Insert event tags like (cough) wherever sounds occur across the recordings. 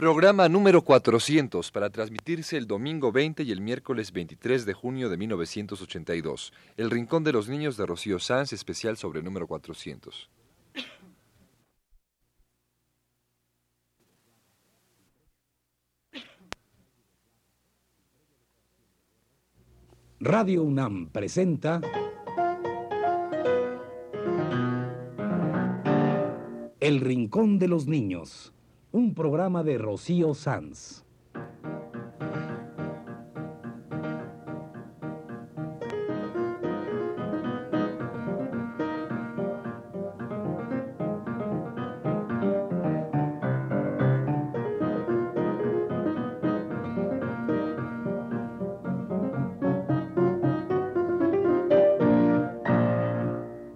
Programa número 400 para transmitirse el domingo 20 y el miércoles 23 de junio de 1982. El Rincón de los Niños de Rocío Sanz, especial sobre número 400. Radio UNAM presenta El Rincón de los Niños, un programa de Rocío Sanz.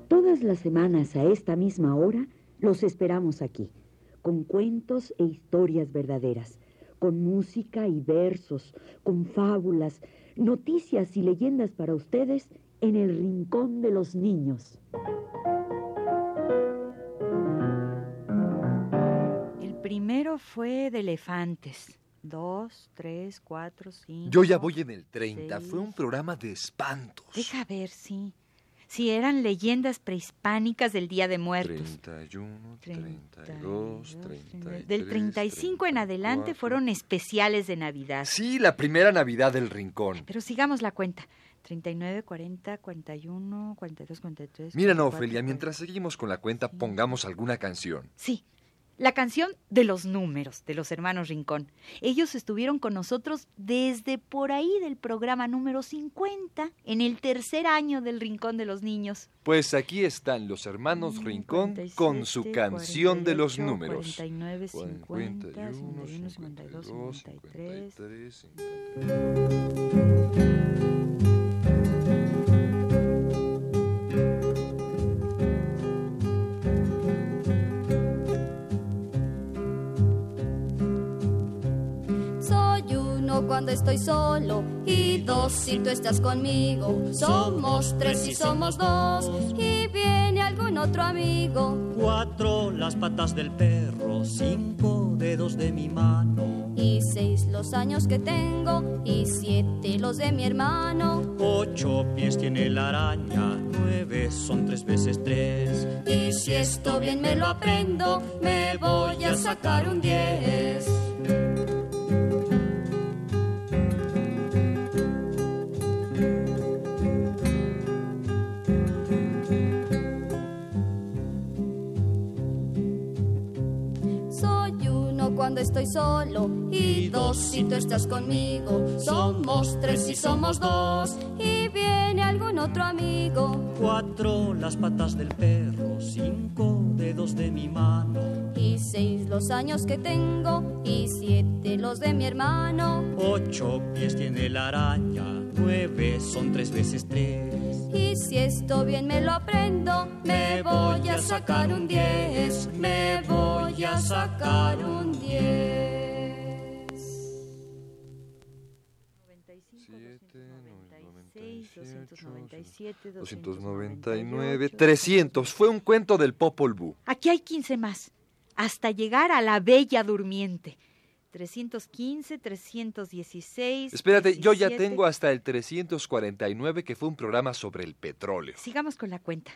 Todas las semanas a esta misma hora los esperamos aquí, con cuentos e historias verdaderas, con música y versos, con fábulas, noticias y leyendas para ustedes en el Rincón de los Niños. El primero fue de elefantes. Dos, tres, cuatro, cinco. Yo ya voy en el 30. seis. Fue un programa de espantos. Deja ver, sí. Si eran leyendas prehispánicas del Día de Muertos. 31, 32, 32, 33. Del 35 en adelante 34. fueron especiales de Navidad. Sí, la primera Navidad del Rincón. Pero sigamos la cuenta. 39, 40, 41, 42, 43. Mira, no, 44, Ofelia, mientras seguimos con la cuenta, pongamos alguna canción. Sí, la canción de los números de los hermanos Rincón. Ellos estuvieron con nosotros desde por ahí del programa número 50, en el tercer año del Rincón de los Niños. Pues aquí están los hermanos Rincón con su 47, canción de los 48, números. 49, 50, 41, 51, 52, 52, 53. 53, 54. Cuando estoy solo y dos si tú estás conmigo. Somos tres si somos dos y viene algún otro amigo. Cuatro las patas del perro, cinco dedos de mi mano, Y seis los años que tengo y siete los de mi hermano. ocho pies tiene la araña, nueve son tres veces tres. Y si esto bien me lo aprendo, me voy a sacar un diez. Cuando estoy solo y dos si tú estás conmigo. Somos tres si somos dos y viene algún otro amigo. Cuatro las patas del perro, cinco dedos de mi mano, Y seis los años que tengo y siete los de mi hermano. ocho pies tiene la araña, nueve son tres veces tres. Y si esto bien me lo aprendo, me voy a sacar un diez. Me voy a sacar un diez. 297, 299, 300. Fue un cuento del Popol Vuh. Aquí hay 15 más, hasta llegar a la Bella Durmiente. 315, 316. Espérate, yo ya 17. tengo hasta el 349, que fue un programa sobre el petróleo. Sigamos con la cuenta.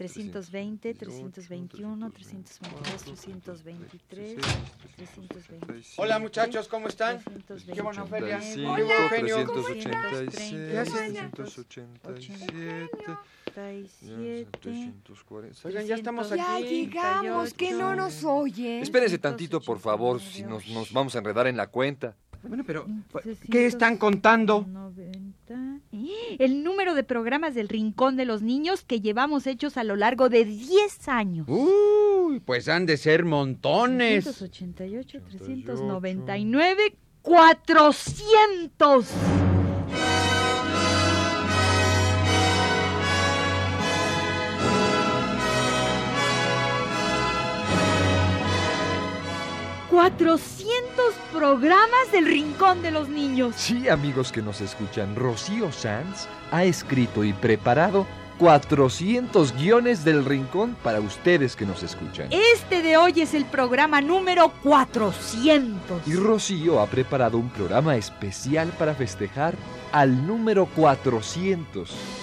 320, 321, 322, 323, 325. Hola muchachos, ¿cómo están? 320, Qué bueno, Ofelia. 35, Hola, Eugenio. 386, ¿Qué haces? 387, 340. Oigan, ya estamos Ya aquí. llegamos, que no nos oyen. Espérense tantito, por favor, si nos, nos vamos a enredar en la cuenta. Bueno, pero ¿qué están contando? 90. El número de programas del Rincón de los Niños que llevamos hechos a lo largo de 10 años. Uy, pues han de ser montones. 388, 399, 400. ¡400 programas del Rincón de los Niños! Sí, amigos que nos escuchan, Rocío Sanz ha escrito y preparado 400 guiones del Rincón para ustedes que nos escuchan. Este de hoy es el programa número 400. Y Rocío ha preparado un programa especial para festejar al número 400.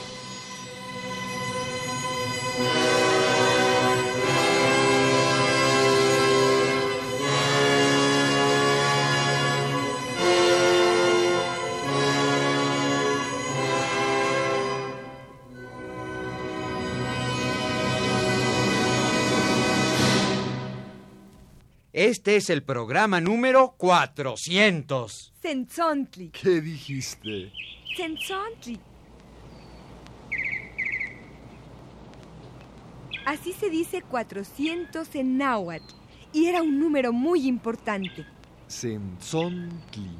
Este es el programa número 400. Senzontli. ¿Qué dijiste? Senzontli. Así se dice 400 en náhuatl. Y era un número muy importante. Senzontli.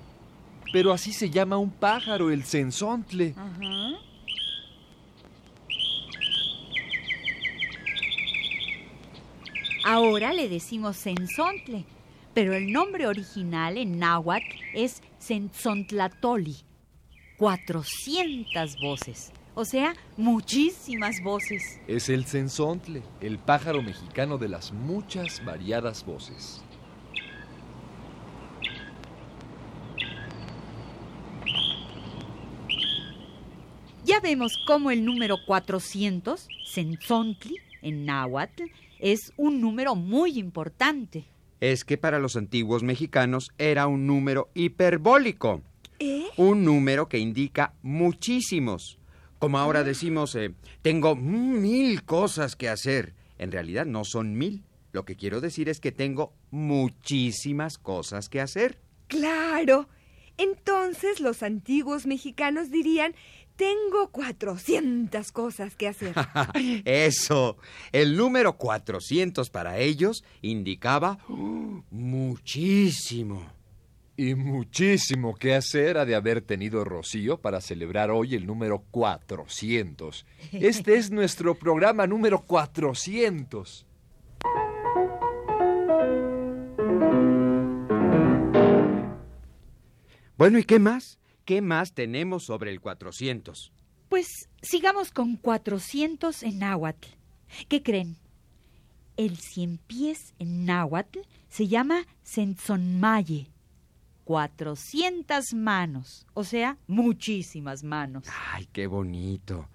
Pero así se llama un pájaro, el sensontle. Ajá. Ahora le decimos sensontle, pero el nombre original en náhuatl es Sentzontlatoli. 400 voces, o sea, muchísimas voces. Es el sensontle, el pájaro mexicano de las muchas variadas voces. Ya vemos cómo el número 400, Sentzontli, en náhuatl, es un número muy importante. Es que para los antiguos mexicanos era un número hiperbólico. ¿Eh? Un número que indica muchísimos. Como ahora decimos, eh, tengo mil cosas que hacer. En realidad no son mil. Lo que quiero decir es que tengo muchísimas cosas que hacer. Claro. Entonces los antiguos mexicanos dirían, tengo 400 cosas que hacer. (laughs) Eso. El número 400 para ellos indicaba muchísimo. Y muchísimo que hacer ha de haber tenido Rocío para celebrar hoy el número 400. (laughs) Este es nuestro programa número 400. Bueno, ¿y qué más? ¿Qué más tenemos sobre el 400? Pues sigamos con 400 en náhuatl. ¿Qué creen? El cien pies en náhuatl se llama Sentzonmaye. 400 manos, o sea, muchísimas manos. Ay, qué bonito.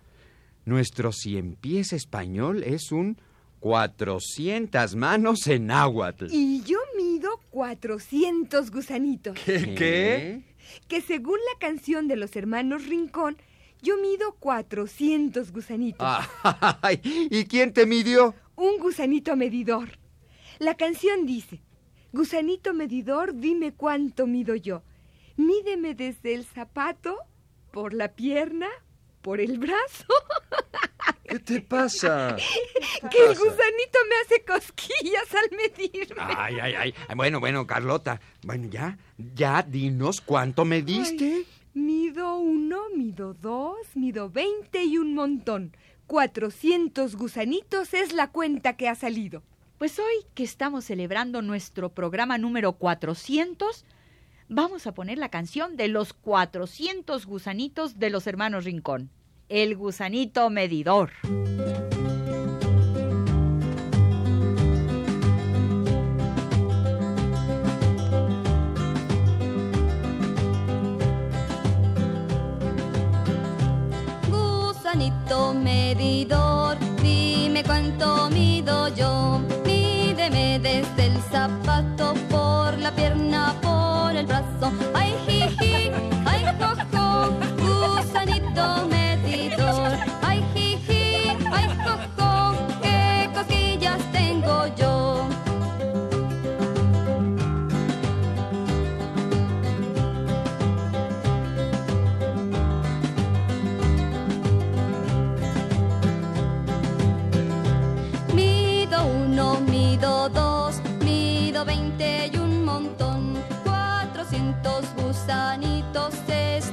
Nuestro cien pies español es un 400 manos en náhuatl. Y yo mido 400 gusanitos. ¿Qué? ¿Qué? Que según la canción de los hermanos Rincón, yo mido 400 gusanitos. (laughs) Ay, ¿Y quién te midió? Un gusanito medidor. La canción dice, gusanito medidor, dime cuánto mido yo. Mídeme desde el zapato, por la pierna, por el brazo. (laughs) ¿Qué te pasa? que el gusanito me hace cosquillas al medirme. Ay, ay, ay. Bueno, bueno, Carlota. Bueno, ya, ya, dinos cuánto me diste. Ay, mido uno, mido dos, mido veinte y un montón. 400 gusanitos es la cuenta que ha salido. Pues hoy que estamos celebrando nuestro programa número 400, vamos a poner la canción de los 400 gusanitos de los hermanos Rincón. El gusanito medidor. Gusanito medidor, dime cuánto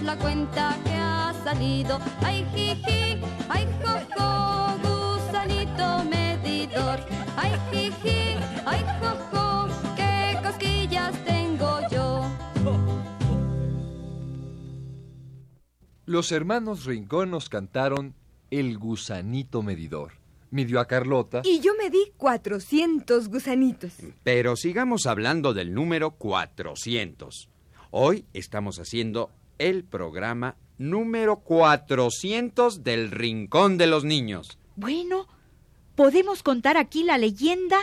la cuenta que ha salido. Ay, jiji, ay, jojo, gusanito medidor. Ay, jiji, ay, jojo, qué cosquillas tengo yo. Los hermanos Rincón nos cantaron el gusanito medidor. Midió a Carlota. Y yo me di 400 gusanitos. Pero sigamos hablando del número 400. Hoy estamos haciendo el programa número 400 del Rincón de los Niños. Bueno, podemos contar aquí la leyenda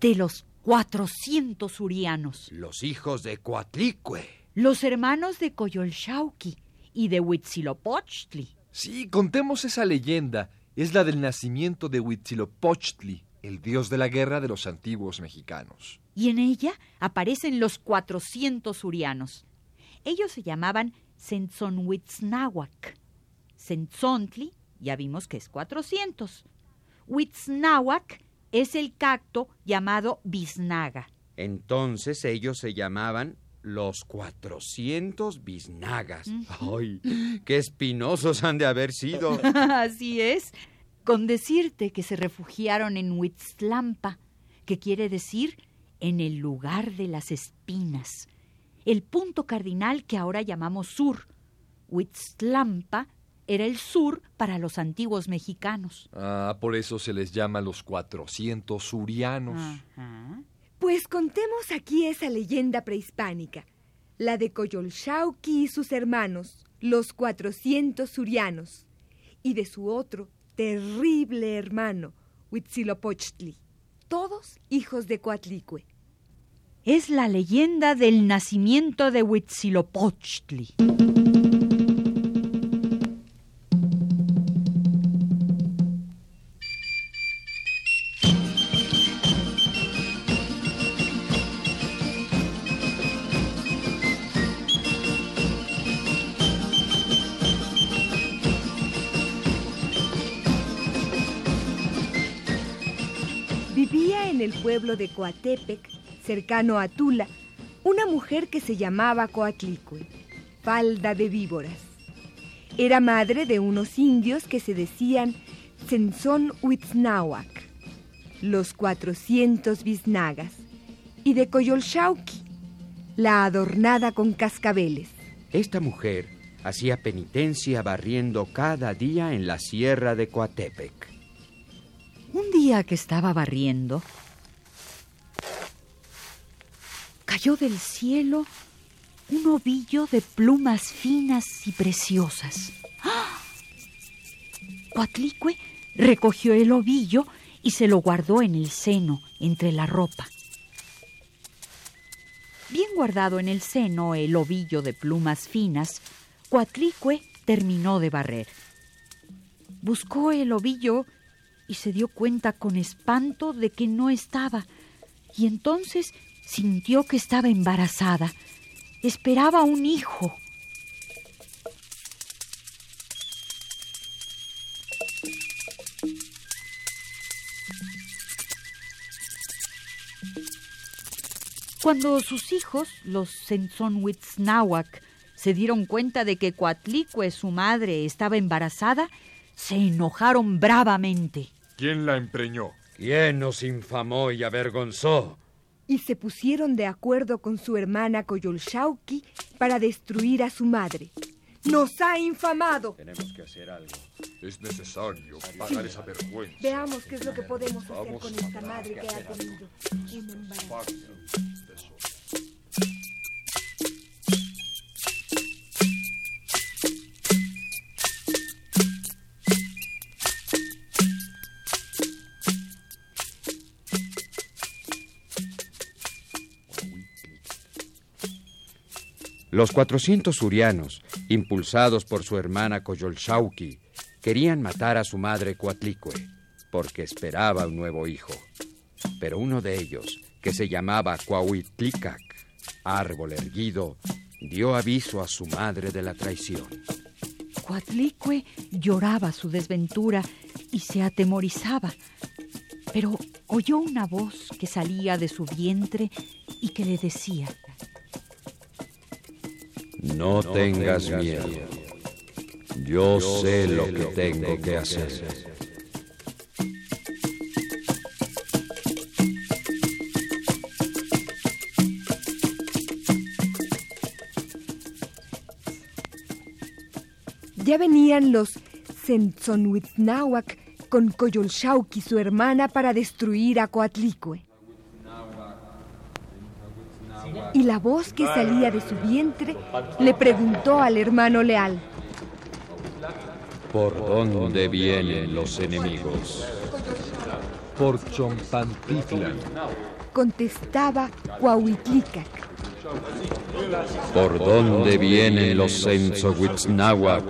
de los 400 urianos. Los hijos de Coatlicue. Los hermanos de Coyolxauqui y de Huitzilopochtli. Sí, contemos esa leyenda. Es la del nacimiento de Huitzilopochtli, el dios de la guerra de los antiguos mexicanos. Y en ella aparecen los 400 urianos. Ellos se llamaban Sentzonhuitznahuac. Sentzontli, ya vimos que es 400. Huitznahuac es el cacto llamado biznaga. Entonces ellos se llamaban los 400 biznagas. ¡Ay! ¡Qué espinosos han de haber sido! (laughs) Así es. Con decirte que se refugiaron en Huitzlampa, que quiere decir en el lugar de las espinas, el punto cardinal que ahora llamamos sur. Huitzlampa era el sur para los antiguos mexicanos. Ah, por eso se les llama los 400 surianos. Ajá. Pues contemos aquí esa leyenda prehispánica, la de Coyolxauqui y sus hermanos, los 400 surianos, y de su otro terrible hermano, Huitzilopochtli, todos hijos de Coatlicue. Es la leyenda del nacimiento de Huitzilopochtli. Vivía en el pueblo de Coatepec, cercano a Tula, una mujer que se llamaba Coatlicue, falda de víboras. Era madre de unos indios que se decían Senzón Huitznahuac, los 400 biznagas, y de Coyolxauqui, la adornada con cascabeles. Esta mujer hacía penitencia barriendo cada día en la sierra de Coatepec. Un día que estaba barriendo, cayó del cielo un ovillo de plumas finas y preciosas. ¡Ah! Coatlicue recogió el ovillo y se lo guardó en el seno, entre la ropa. Bien guardado en el seno el ovillo de plumas finas, Coatlicue terminó de barrer. Buscó el ovillo y se dio cuenta con espanto de que no estaba, y entonces sintió que estaba embarazada. Esperaba un hijo. Cuando sus hijos, los Senzonhuitznahuac, se dieron cuenta de que Coatlicue, su madre, estaba embarazada, se enojaron bravamente. ¿Quién la empreñó? ¿Quién nos infamó y avergonzó? Y se pusieron de acuerdo con su hermana Coyolxauqui para destruir a su madre. ¡Nos ha infamado! Tenemos que hacer algo. Es necesario pagar esa vergüenza. Veamos qué es lo que podemos hacer con esta madre que ha tenido un embarazo. Los 400 surianos, impulsados por su hermana Coyolxauqui, querían matar a su madre Coatlicue, porque esperaba un nuevo hijo. Pero uno de ellos, que se llamaba Coahuitlicac, árbol erguido, dio aviso a su madre de la traición. Coatlicue lloraba su desventura y se atemorizaba, pero oyó una voz que salía de su vientre y que le decía, No, tengas miedo. Yo, sé lo que tengo que hacer. Ya venían los en Tzonhuitznahuac con Coyolxauqui, su hermana, para destruir a Coatlicue. Y la voz que salía de su vientre le preguntó al hermano leal. ¿Por dónde vienen los enemigos? Por Chompantiflan. Contestaba Coahuitlicac. ¿Por dónde vienen los Senzohuitznahuac?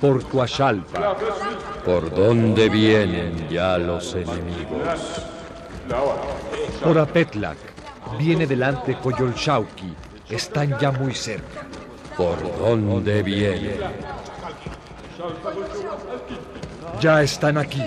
Por Coachalpa. ¿Por dónde vienen ya los enemigos? Por Apetlac. Viene delante Coyolxauqui. Están ya muy cerca. ¿Por dónde vienen? Ya están aquí.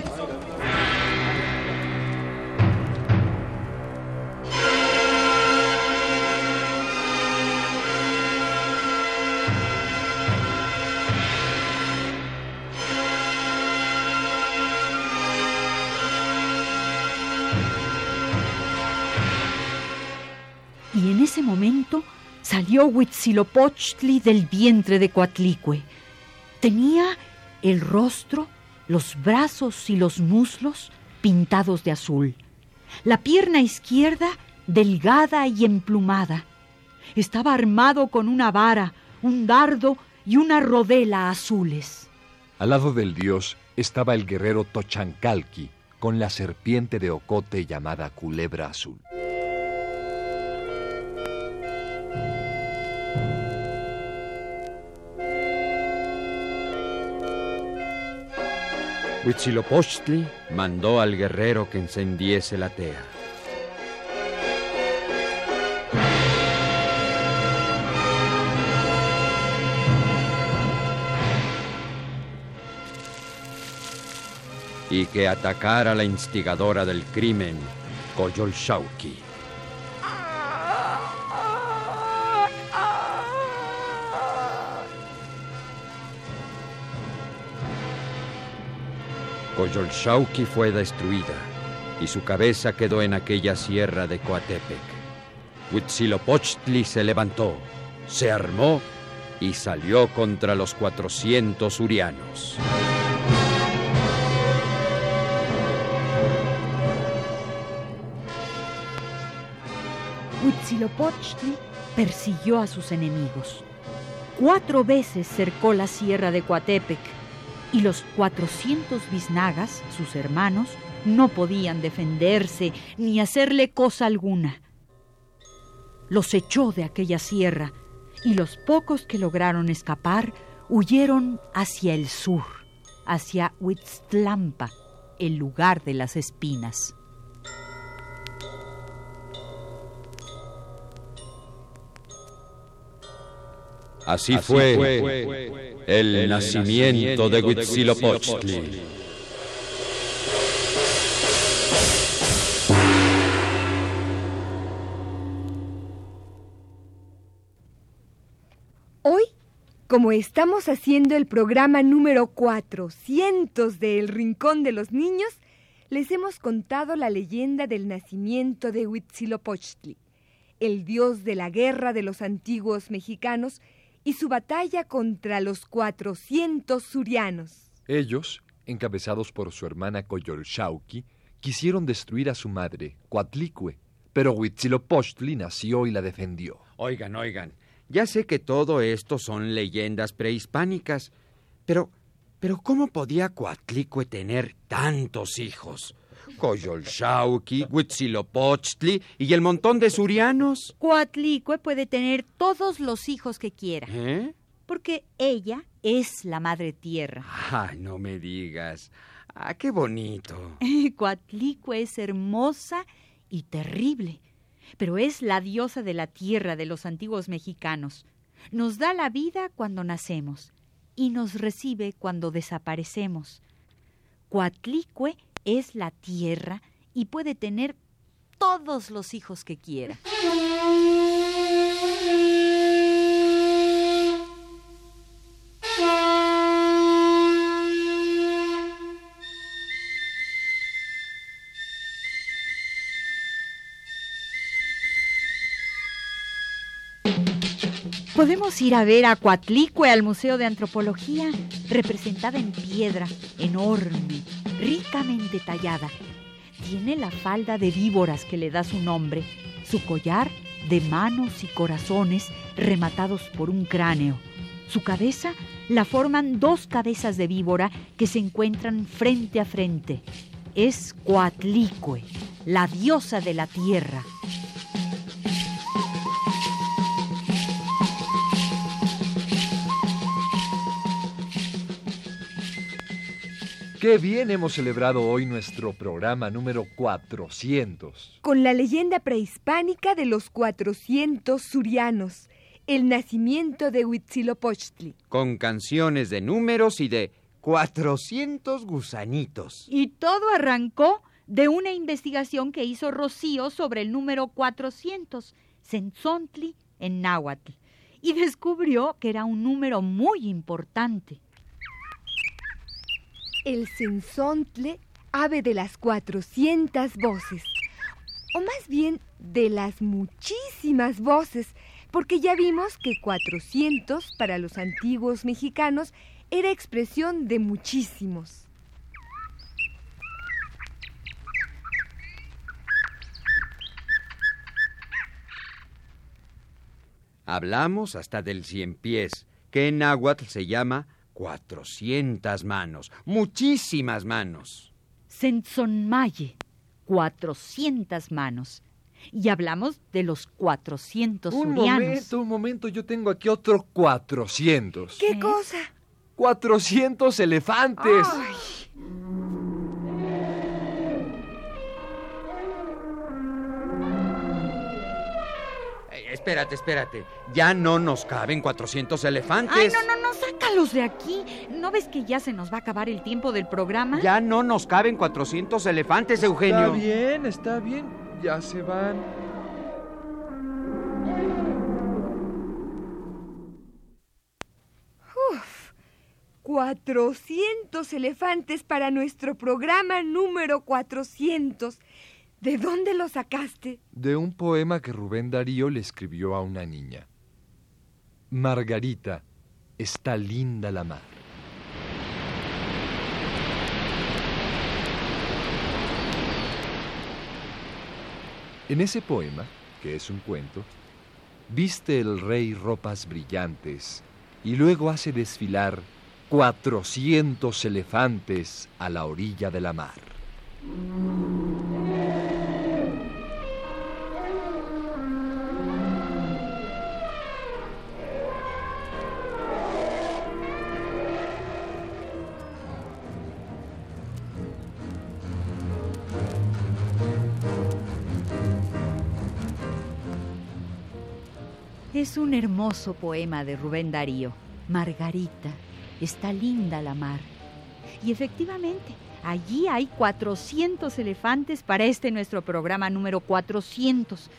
Huitzilopochtli del vientre de Coatlicue. Tenía el rostro, los brazos y los muslos pintados de azul. La pierna izquierda delgada y emplumada. Estaba armado con una vara, un dardo y una rodela azules. Al lado del dios estaba el guerrero Tochancalqui, con la serpiente de ocote llamada culebra azul. Huitzilopochtli mandó al guerrero que encendiese la tea. Y que atacara la instigadora del crimen, Coyolxauqui. Coyolxauqui fue destruida y su cabeza quedó en aquella sierra de Coatepec. Huitzilopochtli se levantó, se armó y salió contra los 400 urianos. Huitzilopochtli persiguió a sus enemigos. Cuatro veces cercó la sierra de Coatepec y los 400 biznagas, sus hermanos, no podían defenderse ni hacerle cosa alguna. Los echó de aquella sierra y los pocos que lograron escapar huyeron hacia el sur, hacia Huitztlampa, el lugar de las espinas. Así, fue, el, nacimiento de Huitzilopochtli. Hoy, como estamos haciendo el programa número 400 de El Rincón de los Niños, les hemos contado la leyenda del nacimiento de Huitzilopochtli, el dios de la guerra de los antiguos mexicanos y su batalla contra los 400 surianos. Ellos, encabezados por su hermana Coyolxauqui, quisieron destruir a su madre, Coatlicue, pero Huitzilopochtli nació y la defendió. Oigan, oigan, ya sé que todo esto son leyendas prehispánicas, pero, pero ¿cómo podía Coatlicue tener tantos hijos? Coyolxauqui, Huitzilopochtli y el montón de surianos. Coatlicue puede tener todos los hijos que quiera, ¿Eh? porque ella es la madre tierra. Ay, no me digas. Ah, qué bonito. (laughs) Coatlicue es hermosa y terrible, pero es la diosa de la tierra de los antiguos mexicanos. Nos da la vida cuando nacemos y nos recibe cuando desaparecemos. Coatlicue es la tierra y puede tener todos los hijos que quiera. Podemos ir a ver a Coatlicue al Museo de Antropología, representada en piedra, enorme, ricamente tallada. Tiene la falda de víboras que le da su nombre, su collar de manos y corazones rematados por un cráneo. Su cabeza la forman dos cabezas de víbora que se encuentran frente a frente. Es Coatlicue, la diosa de la tierra. Qué bien hemos celebrado hoy nuestro programa número 400. Con la leyenda prehispánica de los 400 surianos, el nacimiento de Huitzilopochtli. Con canciones de números y de 400 gusanitos. Y todo arrancó de una investigación que hizo Rocío sobre el número 400, Senzontli en náhuatl, y descubrió que era un número muy importante. El sensontle, ave de las 400 voces, o más bien de las muchísimas voces, porque ya vimos que 400 para los antiguos mexicanos era expresión de muchísimos. Hablamos hasta del cien pies, que en náhuatl se llama cuatrocientas manos, muchísimas manos. Sensonmaye, 400 manos. Y hablamos de los 400 Un surianos. momento, un momento, yo tengo aquí otro 400. ¿Qué ¿Eh? cosa? 400 elefantes. Eh, espérate, espérate. Ya no nos caben 400 elefantes. Ay, no, no, no, sácalos de aquí. ¿No ves que ya se nos va a acabar el tiempo del programa? Ya no nos caben 400 elefantes, Eugenio. Está bien, está bien. Ya se van. Uf, 400 elefantes para nuestro programa número 400. ¿De dónde lo sacaste? De un poema que Rubén Darío le escribió a una niña. Margarita, está linda la mar. En ese poema, que es un cuento, viste el rey ropas brillantes y luego hace desfilar cuatrocientos elefantes a la orilla de la mar. Es un hermoso poema de Rubén Darío. Margarita, está linda la mar. Y efectivamente, allí hay 400 elefantes para este nuestro programa número 400.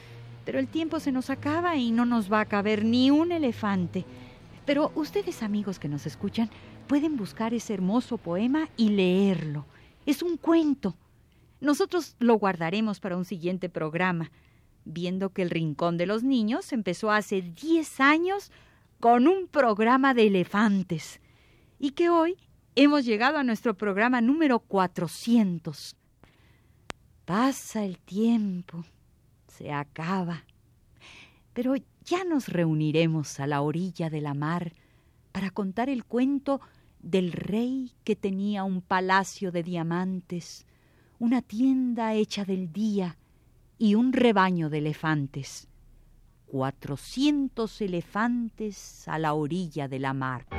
Pero el tiempo se nos acaba y no nos va a caber ni un elefante. Pero ustedes amigos que nos escuchan pueden buscar ese hermoso poema y leerlo. Es un cuento. Nosotros lo guardaremos para un siguiente programa viendo que el Rincón de los Niños empezó hace 10 años con un programa de elefantes y que hoy hemos llegado a nuestro programa número 400. Pasa el tiempo, se acaba, pero ya nos reuniremos a la orilla de la mar para contar el cuento del rey que tenía un palacio de diamantes, una tienda hecha del día, y un rebaño de elefantes. Cuatrocientos elefantes a la orilla de la mar.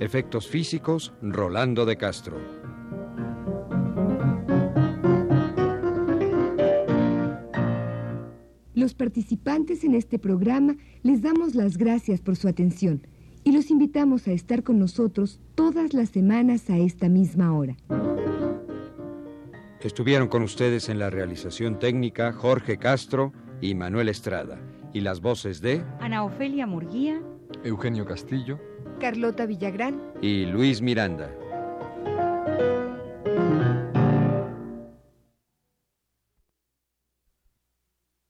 Efectos físicos, Rolando de Castro. Los participantes en este programa les damos las gracias por su atención y los invitamos a estar con nosotros todas las semanas a esta misma hora. Estuvieron con ustedes en la realización técnica Jorge Castro y Manuel Estrada. Y las voces de Ana Ofelia Murguía, Eugenio Castillo, Carlota Villagrán, y Luis Miranda.